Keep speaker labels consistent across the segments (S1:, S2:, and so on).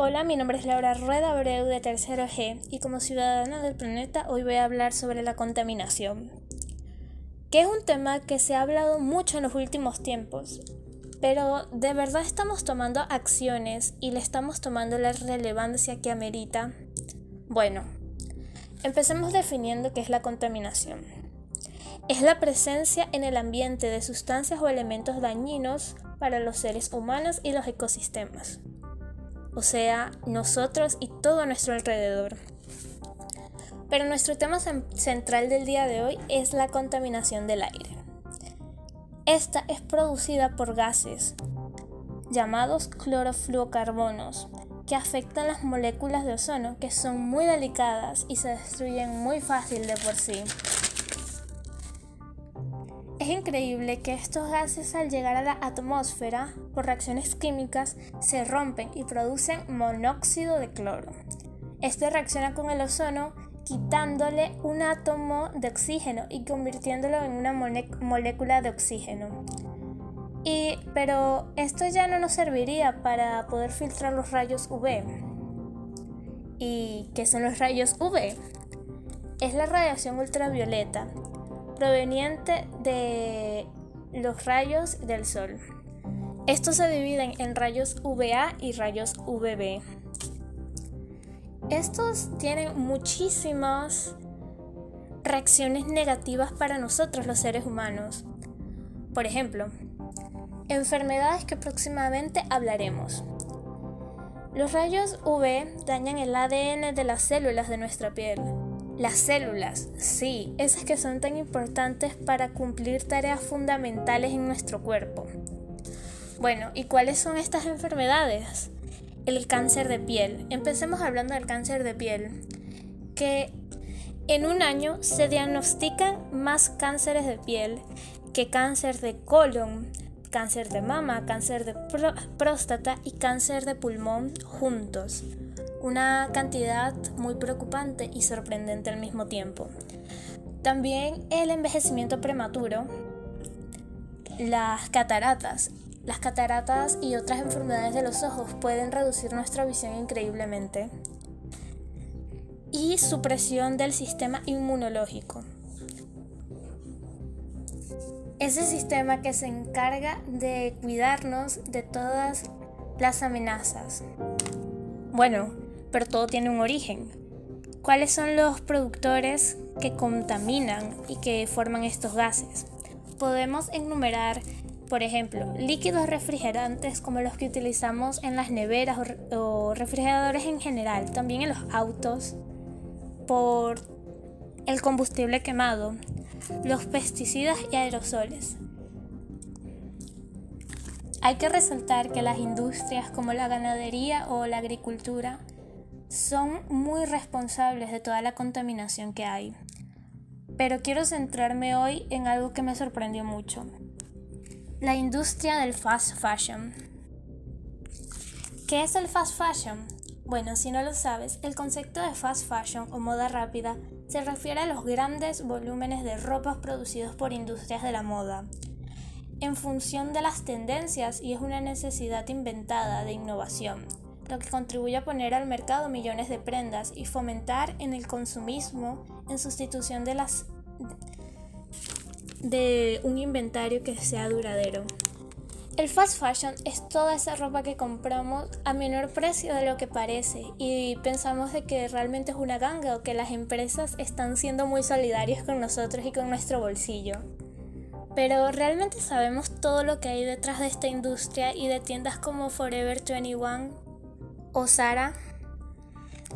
S1: Hola, mi nombre es Laura Rueda Abreu de Tercero G y como ciudadana del planeta hoy voy a hablar sobre la contaminación, que es un tema que se ha hablado mucho en los últimos tiempos, pero ¿de verdad estamos tomando acciones y le estamos tomando la relevancia que amerita? Bueno, empecemos definiendo qué es la contaminación. Es la presencia en el ambiente de sustancias o elementos dañinos para los seres humanos y los ecosistemas o sea, nosotros y todo nuestro alrededor. Pero nuestro tema central del día de hoy es la contaminación del aire. Esta es producida por gases llamados clorofluocarbonos que afectan las moléculas de ozono que son muy delicadas y se destruyen muy fácil de por sí. Es increíble que estos gases al llegar a la atmósfera por reacciones químicas se rompen y producen monóxido de cloro. Este reacciona con el ozono quitándole un átomo de oxígeno y convirtiéndolo en una molécula de oxígeno. Y, pero esto ya no nos serviría para poder filtrar los rayos UV. ¿Y qué son los rayos UV? Es la radiación ultravioleta proveniente de los rayos del sol. Estos se dividen en rayos UVA y rayos UVB. Estos tienen muchísimas reacciones negativas para nosotros los seres humanos. Por ejemplo, enfermedades que próximamente hablaremos. Los rayos UV dañan el ADN de las células de nuestra piel, las células, sí, esas que son tan importantes para cumplir tareas fundamentales en nuestro cuerpo. Bueno, ¿y cuáles son estas enfermedades? El cáncer de piel. Empecemos hablando del cáncer de piel, que en un año se diagnostican más cánceres de piel que cáncer de colon, cáncer de mama, cáncer de próstata y cáncer de pulmón juntos una cantidad muy preocupante y sorprendente al mismo tiempo. También el envejecimiento prematuro, las cataratas. Las cataratas y otras enfermedades de los ojos pueden reducir nuestra visión increíblemente. Y supresión del sistema inmunológico. Ese sistema que se encarga de cuidarnos de todas las amenazas. Bueno, pero todo tiene un origen. ¿Cuáles son los productores que contaminan y que forman estos gases? Podemos enumerar, por ejemplo, líquidos refrigerantes como los que utilizamos en las neveras o refrigeradores en general, también en los autos, por el combustible quemado, los pesticidas y aerosoles. Hay que resaltar que las industrias como la ganadería o la agricultura son muy responsables de toda la contaminación que hay. Pero quiero centrarme hoy en algo que me sorprendió mucho. La industria del fast fashion. ¿Qué es el fast fashion? Bueno, si no lo sabes, el concepto de fast fashion o moda rápida se refiere a los grandes volúmenes de ropas producidos por industrias de la moda, en función de las tendencias y es una necesidad inventada de innovación lo que contribuye a poner al mercado millones de prendas y fomentar en el consumismo en sustitución de las de un inventario que sea duradero. El fast fashion es toda esa ropa que compramos a menor precio de lo que parece y pensamos de que realmente es una ganga o que las empresas están siendo muy solidarias con nosotros y con nuestro bolsillo. Pero realmente sabemos todo lo que hay detrás de esta industria y de tiendas como Forever 21 o Sara.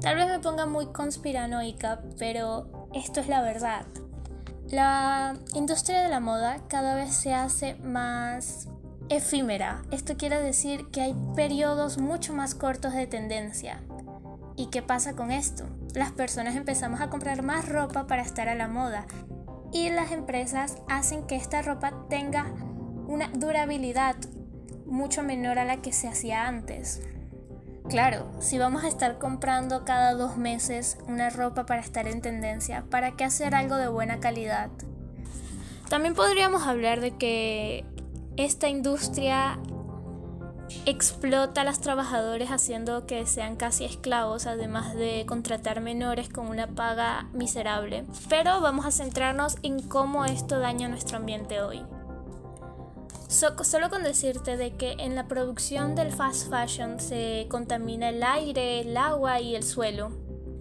S1: Tal vez me ponga muy conspiranoica, pero esto es la verdad. La industria de la moda cada vez se hace más efímera. Esto quiere decir que hay periodos mucho más cortos de tendencia. ¿Y qué pasa con esto? Las personas empezamos a comprar más ropa para estar a la moda y las empresas hacen que esta ropa tenga una durabilidad mucho menor a la que se hacía antes. Claro, si vamos a estar comprando cada dos meses una ropa para estar en tendencia, ¿para qué hacer algo de buena calidad? También podríamos hablar de que esta industria explota a los trabajadores haciendo que sean casi esclavos, además de contratar menores con una paga miserable. Pero vamos a centrarnos en cómo esto daña nuestro ambiente hoy. Solo con decirte de que en la producción del fast fashion se contamina el aire, el agua y el suelo.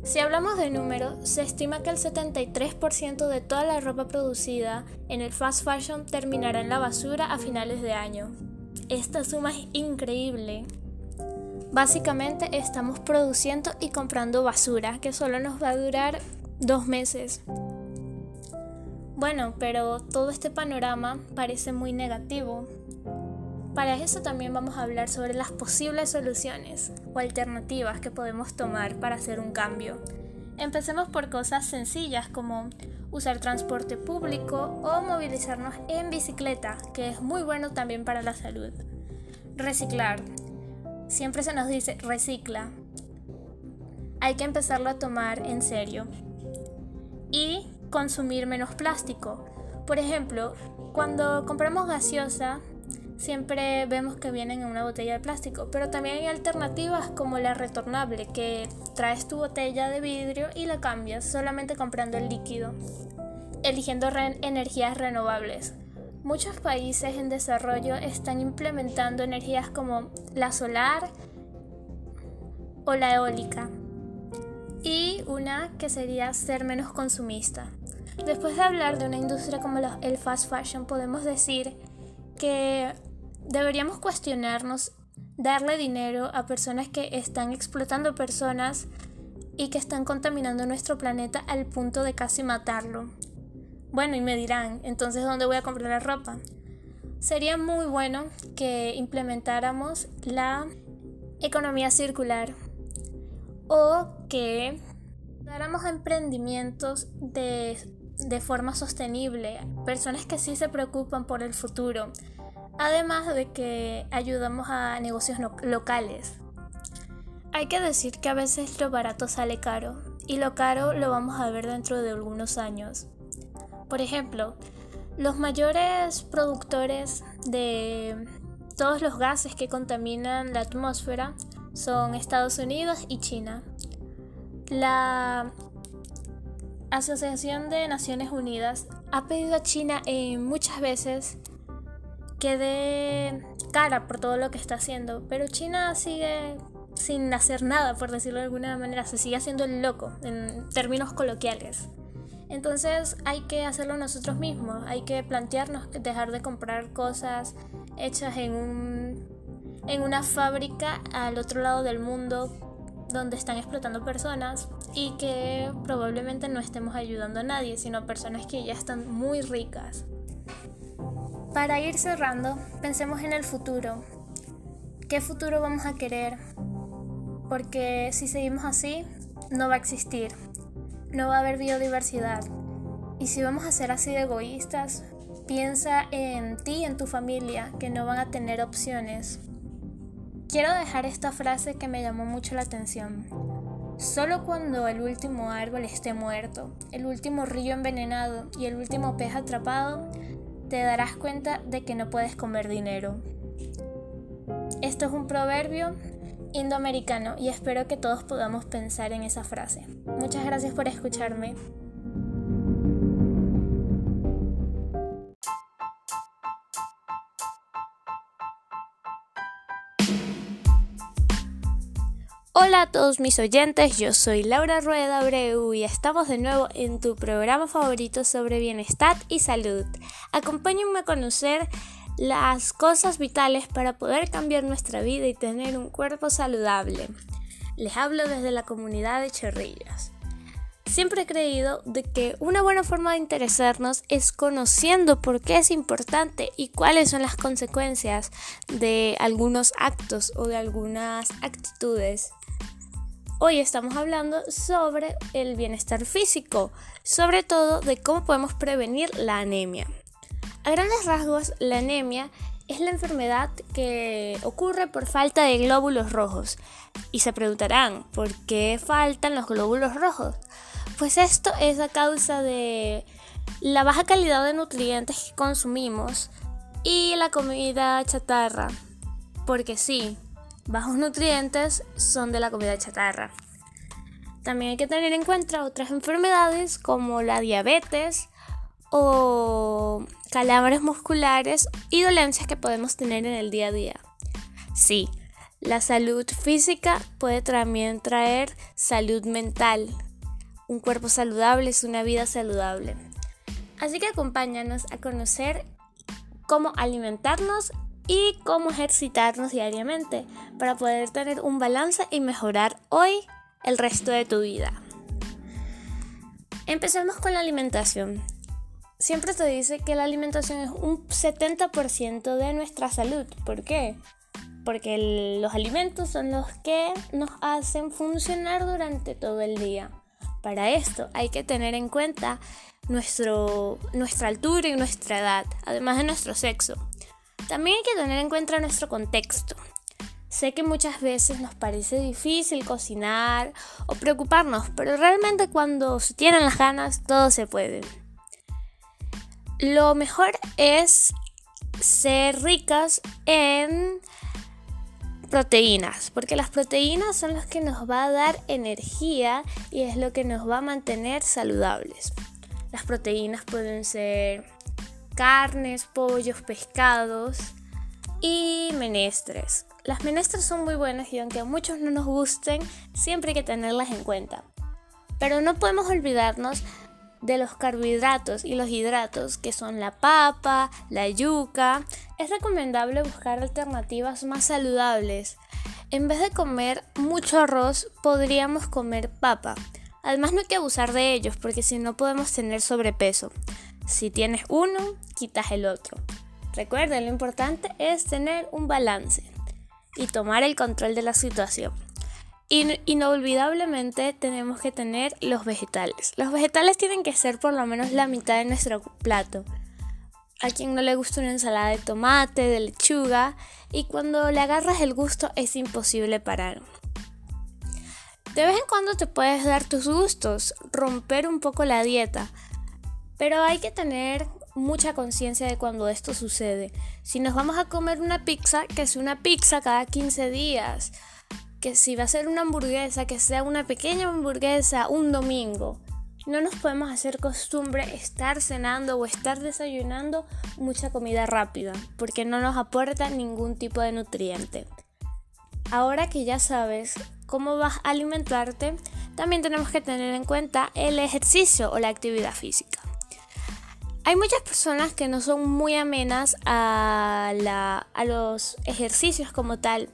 S1: Si hablamos de números, se estima que el 73% de toda la ropa producida en el fast fashion terminará en la basura a finales de año. Esta suma es increíble. Básicamente estamos produciendo y comprando basura que solo nos va a durar dos meses. Bueno, pero todo este panorama parece muy negativo. Para eso también vamos a hablar sobre las posibles soluciones o alternativas que podemos tomar para hacer un cambio. Empecemos por cosas sencillas como usar transporte público o movilizarnos en bicicleta, que es muy bueno también para la salud. Reciclar. Siempre se nos dice recicla. Hay que empezarlo a tomar en serio. Y consumir menos plástico. Por ejemplo, cuando compramos gaseosa, siempre vemos que vienen en una botella de plástico, pero también hay alternativas como la retornable, que traes tu botella de vidrio y la cambias solamente comprando el líquido, eligiendo energías renovables. Muchos países en desarrollo están implementando energías como la solar o la eólica. Y una que sería ser menos consumista. Después de hablar de una industria como el fast fashion, podemos decir que deberíamos cuestionarnos darle dinero a personas que están explotando personas y que están contaminando nuestro planeta al punto de casi matarlo. Bueno, y me dirán, entonces ¿dónde voy a comprar la ropa? Sería muy bueno que implementáramos la economía circular o que dáramos emprendimientos de, de forma sostenible, personas que sí se preocupan por el futuro, además de que ayudamos a negocios locales. Hay que decir que a veces lo barato sale caro y lo caro lo vamos a ver dentro de algunos años. Por ejemplo, los mayores productores de todos los gases que contaminan la atmósfera son Estados Unidos y China. La Asociación de Naciones Unidas ha pedido a China eh, muchas veces quede cara por todo lo que está haciendo, pero China sigue sin hacer nada, por decirlo de alguna manera, se sigue haciendo el loco en términos coloquiales. Entonces hay que hacerlo nosotros mismos, hay que plantearnos dejar de comprar cosas hechas en, un, en una fábrica al otro lado del mundo donde están explotando personas y que probablemente no estemos ayudando a nadie, sino a personas que ya están muy ricas. Para ir cerrando, pensemos en el futuro. ¿Qué futuro vamos a querer? Porque si seguimos así, no va a existir. No va a haber biodiversidad. Y si vamos a ser así de egoístas, piensa en ti y en tu familia, que no van a tener opciones. Quiero dejar esta frase que me llamó mucho la atención. Solo cuando el último árbol esté muerto, el último río envenenado y el último pez atrapado, te darás cuenta de que no puedes comer dinero. Esto es un proverbio indoamericano y espero que todos podamos pensar en esa frase. Muchas gracias por escucharme. Hola a todos mis oyentes, yo soy Laura Rueda Abreu y estamos de nuevo en tu programa favorito sobre bienestar y salud. Acompáñenme a conocer las cosas vitales para poder cambiar nuestra vida y tener un cuerpo saludable. Les hablo desde la comunidad de Chorrillas. Siempre he creído de que una buena forma de interesarnos es conociendo por qué es importante y cuáles son las consecuencias de algunos actos o de algunas actitudes. Hoy estamos hablando sobre el bienestar físico, sobre todo de cómo podemos prevenir la anemia. A grandes rasgos, la anemia es la enfermedad que ocurre por falta de glóbulos rojos. Y se preguntarán, ¿por qué faltan los glóbulos rojos? Pues esto es a causa de la baja calidad de nutrientes que consumimos y la comida chatarra. porque sí, bajos nutrientes son de la comida chatarra. También hay que tener en cuenta otras enfermedades como la diabetes o calambres musculares y dolencias que podemos tener en el día a día. Sí, la salud física puede también traer salud mental. Un cuerpo saludable es una vida saludable. Así que acompáñanos a conocer cómo alimentarnos y cómo ejercitarnos diariamente para poder tener un balance y mejorar hoy el resto de tu vida. Empecemos con la alimentación. Siempre te dice que la alimentación es un 70% de nuestra salud. ¿Por qué? Porque los alimentos son los que nos hacen funcionar durante todo el día. Para esto hay que tener en cuenta nuestro, nuestra altura y nuestra edad, además de nuestro sexo. También hay que tener en cuenta nuestro contexto. Sé que muchas veces nos parece difícil cocinar o preocuparnos, pero realmente cuando se tienen las ganas todo se puede. Lo mejor es ser ricas en proteínas, porque las proteínas son las que nos va a dar energía y es lo que nos va a mantener saludables. Las proteínas pueden ser carnes, pollos, pescados y menestres. Las menestras son muy buenas y aunque a muchos no nos gusten, siempre hay que tenerlas en cuenta. Pero no podemos olvidarnos de los carbohidratos y los hidratos que son la papa, la yuca. Es recomendable buscar alternativas más saludables. En vez de comer mucho arroz, podríamos comer papa. Además no hay que abusar de ellos porque si no podemos tener sobrepeso. Si tienes uno, quitas el otro. Recuerden, lo importante es tener un balance y tomar el control de la situación. inolvidablemente tenemos que tener los vegetales. Los vegetales tienen que ser por lo menos la mitad de nuestro plato. A quien no le gusta una ensalada de tomate, de lechuga, y cuando le agarras el gusto es imposible parar. De vez en cuando te puedes dar tus gustos, romper un poco la dieta, pero hay que tener mucha conciencia de cuando esto sucede. Si nos vamos a comer una pizza, que sea una pizza cada 15 días. Que si va a ser una hamburguesa, que sea una pequeña hamburguesa un domingo. No nos podemos hacer costumbre estar cenando o estar desayunando mucha comida rápida, porque no nos aporta ningún tipo de nutriente. Ahora que ya sabes cómo vas a alimentarte, también tenemos que tener en cuenta el ejercicio o la actividad física. Hay muchas personas que no son muy amenas a, los ejercicios como tal,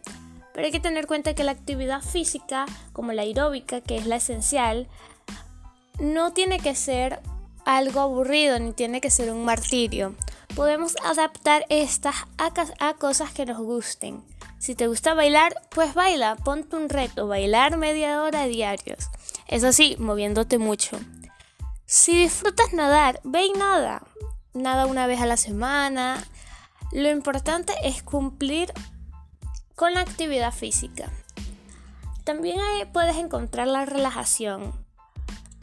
S1: pero hay que tener en cuenta que la actividad física, como la aeróbica, que es la esencial, no tiene que ser algo aburrido ni tiene que ser un martirio. Podemos adaptar estas a, a, cosas que nos gusten. Si te gusta bailar, pues baila, ponte un reto, bailar media hora diarios. Eso sí, moviéndote mucho. Si disfrutas nadar, ve y nada. Nada una vez a la semana. Lo importante es cumplir con la actividad física. También puedes encontrar la relajación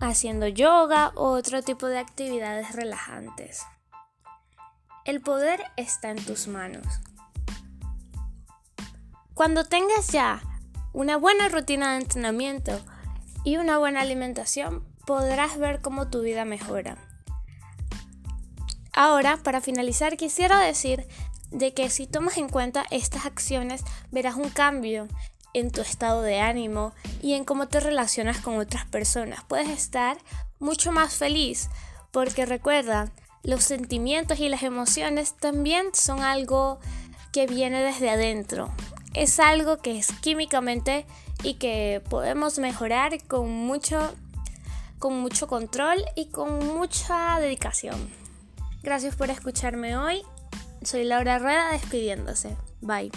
S1: haciendo yoga o otro tipo de actividades relajantes. El poder está en tus manos. Cuando tengas ya una buena rutina de entrenamiento y una buena alimentación, podrás ver cómo tu vida mejora. Ahora, para finalizar, quisiera decir de que si tomas en cuenta estas acciones, verás un cambio en tu estado de ánimo y en cómo te relacionas con otras personas. Puedes estar mucho más feliz porque recuerda, los sentimientos y las emociones también son algo que viene desde adentro. Es algo que es químicamente y que podemos mejorar con mucho con mucho control y con mucha dedicación. Gracias por escucharme hoy. Soy Laura Rueda despidiéndose. Bye.